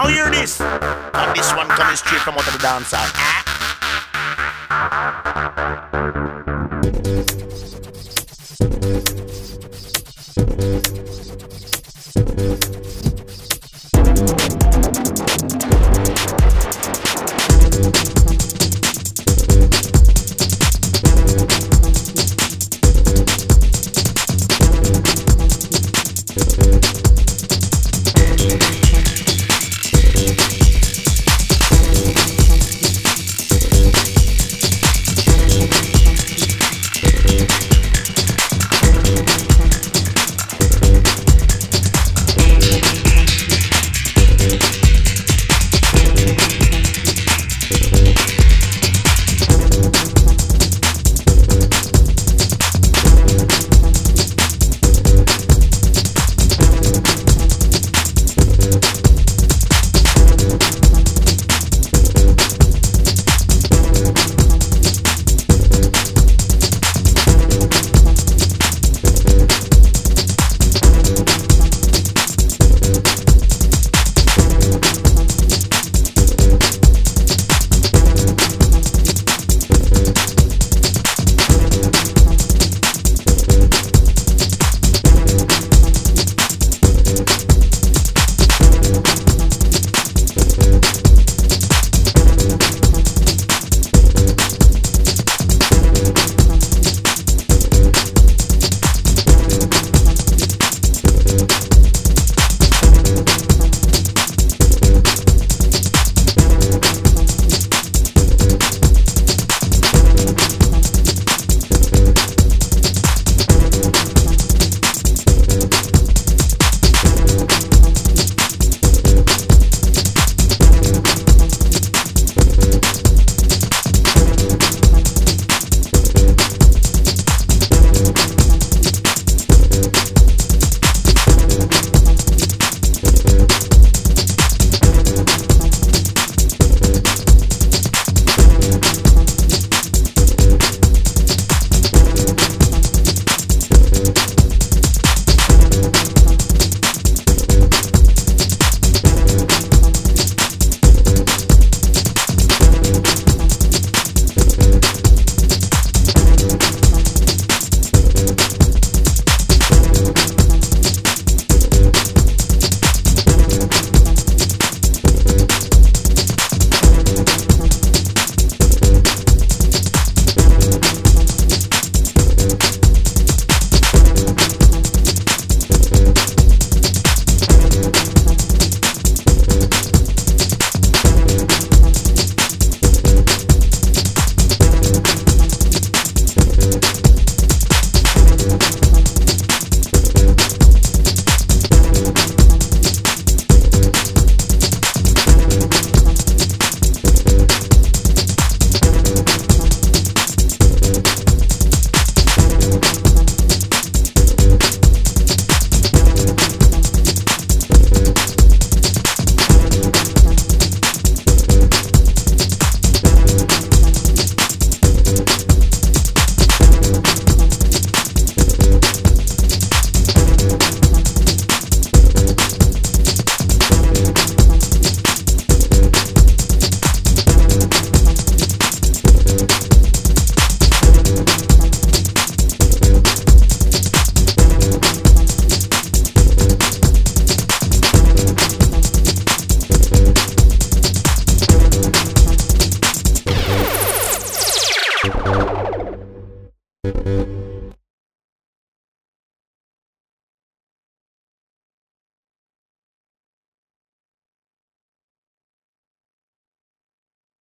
Now hear this? This one coming straight from out of the dancer. Ah.